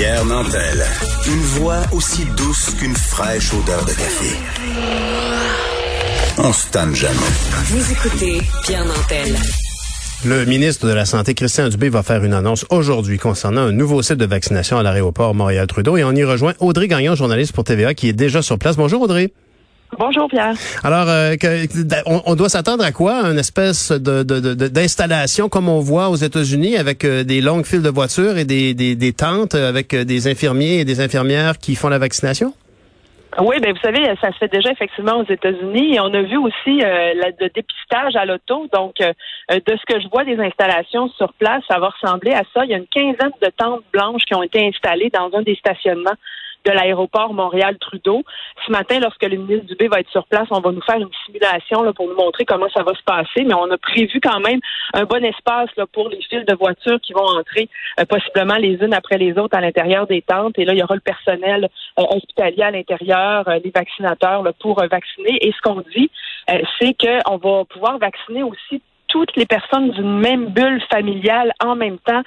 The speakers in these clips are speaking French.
Pierre Nantel. Une voix aussi douce qu'une fraîche odeur de café. On se tanne jamais. Vous écoutez Pierre Nantel. Le ministre de la Santé, Christian Dubé, va faire une annonce aujourd'hui concernant un nouveau site de vaccination à l'aéroport Montréal-Trudeau. Et on y rejoint Audrey Gagnon, journaliste pour TVA, qui est déjà sur place. Bonjour Audrey. Bonjour Pierre. Alors, euh, que- on, on doit s'attendre à quoi? Une espèce de, de- de- d'installation comme on voit aux États-Unis avec euh, des longues files de voitures et des, des, des tentes avec euh, des infirmiers et des infirmières qui font la vaccination? Oui, ben vous savez, ça se fait déjà effectivement aux États-Unis et on a vu aussi euh, la- le dépistage à l'auto. Donc, euh, de ce que je vois des installations sur place, ça va ressembler à ça. Il y a une quinzaine de tentes blanches qui ont été installées dans un des stationnements de l'aéroport Montréal-Trudeau. Ce matin, lorsque le ministre Dubé va être sur place, on va nous faire une simulation là, pour nous montrer comment ça va se passer, mais on a prévu quand même un bon espace là, pour les files de voitures qui vont entrer euh, possiblement les unes après les autres à l'intérieur des tentes. Et là, il y aura le personnel euh, hospitalier à l'intérieur, euh, les vaccinateurs là, pour euh, vacciner. Et ce qu'on dit, euh, c'est qu'on va pouvoir vacciner aussi toutes les personnes d'une même bulle familiale en même temps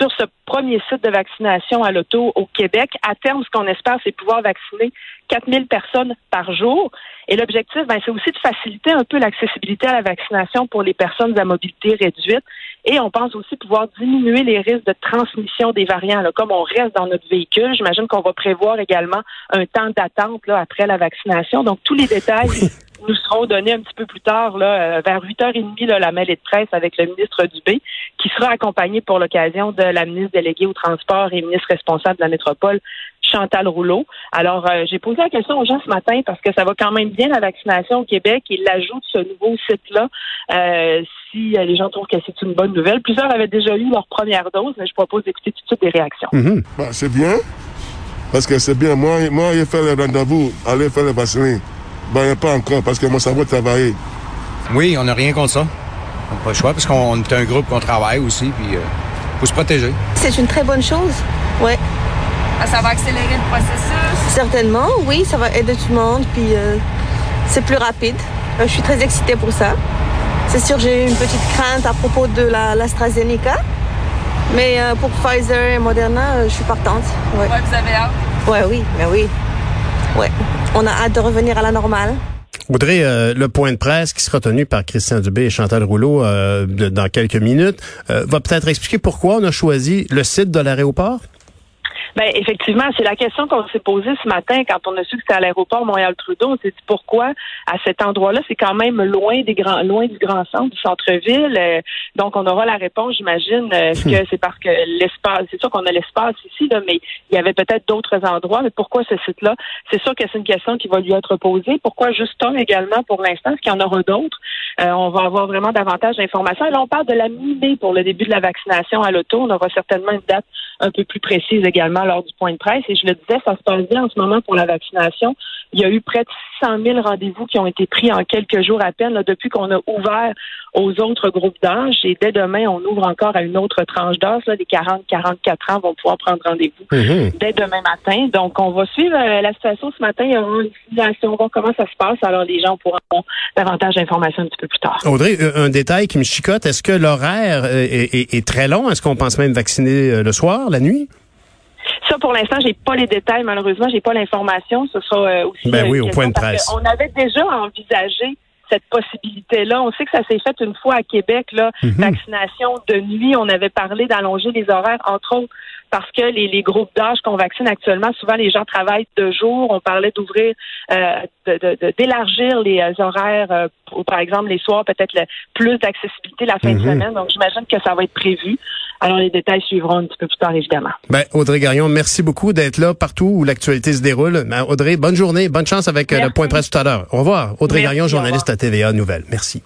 sur ce premier site de vaccination à l'auto au Québec. À terme, ce qu'on espère, c'est pouvoir vacciner 4000 personnes par jour. Et l'objectif, ben, c'est aussi de faciliter un peu l'accessibilité à la vaccination pour les personnes à mobilité réduite. Et on pense aussi pouvoir diminuer les risques de transmission des variants. Là. Comme on reste dans notre véhicule, j'imagine qu'on va prévoir également un temps d'attente après la vaccination. Donc, tous les détails nous seront donnés un petit peu plus tard, là, euh, vers 8h30, là, la mêlée de presse avec le ministre Dubé, qui sera accompagné pour l'occasion de la ministre déléguée au transport et ministre responsable de la métropole, Chantal Rouleau. Alors, euh, j'ai posé la question aux gens ce matin parce que ça va quand même bien la vaccination au Québec et l'ajout de ce nouveau site-là, euh, si euh, les gens trouvent que c'est une bonne nouvelle. Plusieurs avaient déjà eu leur première dose, mais je propose d'écouter tout de suite des réactions. Mhm. Bah, c'est bien, parce que c'est bien. Moi, moi j'ai fait le rendez-vous, aller faire le vaccin. Ben, il a pas encore, parce que mon cerveau travaille. Oui, on n'a rien contre ça. On n'a pas le choix parce qu'on est un groupe qu'on travaille aussi, puis euh, faut se protéger. C'est une très bonne chose. Ouais, Ah, ça va accélérer le processus? certainement. Oui, ça va aider tout le monde. Puis euh, c'est plus rapide. Euh, je suis très excitée pour ça. C'est sûr, j'ai une petite crainte à propos de la l'AstraZeneca. Mais euh, pour Pfizer et Moderna, euh, je suis partante. Ouais. Ouais, vous avez hâte? ouais, oui, mais oui. Ouais. On a hâte de revenir à la normale. Audrey, euh, le point de presse qui sera tenu par Christian Dubé et Chantal Rouleau euh, dans quelques minutes euh, va peut-être expliquer pourquoi on a choisi le site de l'aéroport? Ben effectivement, c'est la question qu'on s'est posée ce matin quand on a su que c'était à l'aéroport Montréal-Trudeau. On s'est dit pourquoi à cet endroit-là, c'est quand même loin des grands, loin du grand centre, du centre-ville. Euh, donc on aura la réponse, j'imagine. euh, Est-ce que c'est parce que l'espace, c'est sûr qu'on a l'espace ici, là, mais il y avait peut-être d'autres endroits. Mais pourquoi ce site-là? C'est sûr que c'est une question qui va lui être posée. Pourquoi juste un également pour l'instant? Est-ce qu'il y en aura d'autres? Euh, On va avoir vraiment davantage d'informations. Et là, on parle de la mi-mai pour le début de la vaccination à l'auto. On aura certainement une date un peu plus précise également lors du point de presse. Et je le disais, ça se passe bien en ce moment pour la vaccination. Il y a eu près de 600 000 rendez-vous qui ont été pris en quelques jours à peine là, depuis qu'on a ouvert aux autres groupes d'âge. Et dès demain, on ouvre encore à une autre tranche d'âge. là. Les 40-44 ans vont pouvoir prendre rendez-vous Mhm. dès demain matin. Donc, on va suivre euh, la situation ce matin. Il y aura une simulation, voir comment ça se passe. Alors, les gens pourront avoir davantage d'informations un petit peu plus tard. Audrey, euh, un détail qui me chicote, est-ce que l'horaire euh, est, est- est très long? Est-ce qu'on pense même vacciner le soir, la nuit? Ça, pour l'instant, j'ai pas les détails. Malheureusement, j'ai pas l'information. Ce sera euh, aussi. Ben euh, oui, au point de presse. On avait déjà envisagé cette possibilité-là. On sait que ça s'est fait une fois à Québec, là, Mhm. vaccination de nuit. On avait parlé d'allonger les horaires, entre autres, parce que les, les groupes d'âge qu'on vaccine actuellement, souvent les gens travaillent de jour. On parlait d'ouvrir, euh, de- de- de- d'élargir les euh, horaires, euh, pour, par exemple les soirs, peut-être le- plus d'accessibilité la fin de Mhm. semaine. Donc, j'imagine que ça va être prévu. Alors, les détails suivront un petit peu plus tard, évidemment. Ben, Audrey Garion, merci beaucoup d'être là partout où l'actualité se déroule. Ben, Audrey, bonne journée, bonne chance avec euh, le point de presse tout à l'heure. Au revoir. Audrey Merci, Garion, journaliste à TVA Nouvelle. Merci.